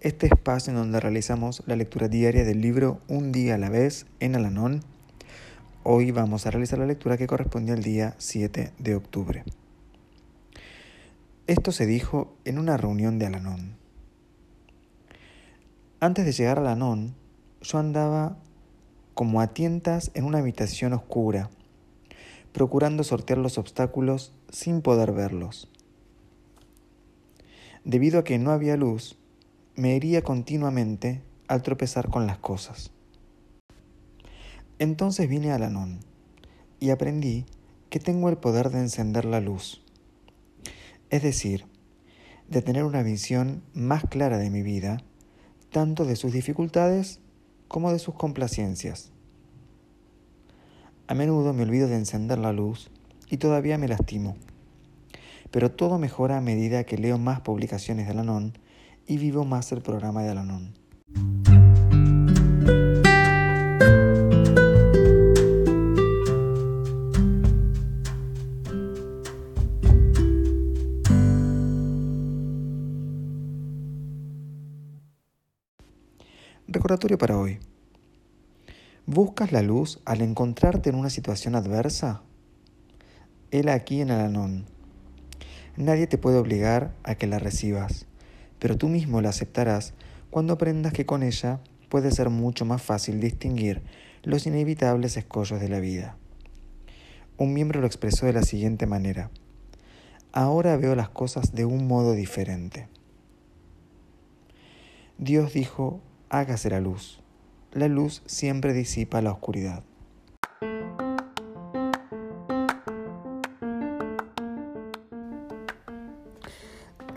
este espacio en donde realizamos la lectura diaria del libro Un día a la vez en Alanón Hoy vamos a realizar la lectura que corresponde al día 7 de octubre. Esto se dijo en una reunión de Alanón. Antes de llegar a Alanón, yo andaba como a tientas en una habitación oscura, procurando sortear los obstáculos sin poder verlos. Debido a que no había luz, me hería continuamente al tropezar con las cosas. Entonces vine a Lanón y aprendí que tengo el poder de encender la luz, es decir, de tener una visión más clara de mi vida, tanto de sus dificultades como de sus complacencias. A menudo me olvido de encender la luz y todavía me lastimo, pero todo mejora a medida que leo más publicaciones de Alanón y vivo más el programa de Alanón. Recordatorio para hoy. ¿Buscas la luz al encontrarte en una situación adversa? Él aquí en Alanón. Nadie te puede obligar a que la recibas, pero tú mismo la aceptarás cuando aprendas que con ella puede ser mucho más fácil distinguir los inevitables escollos de la vida. Un miembro lo expresó de la siguiente manera. Ahora veo las cosas de un modo diferente. Dios dijo hágase la luz. La luz siempre disipa la oscuridad.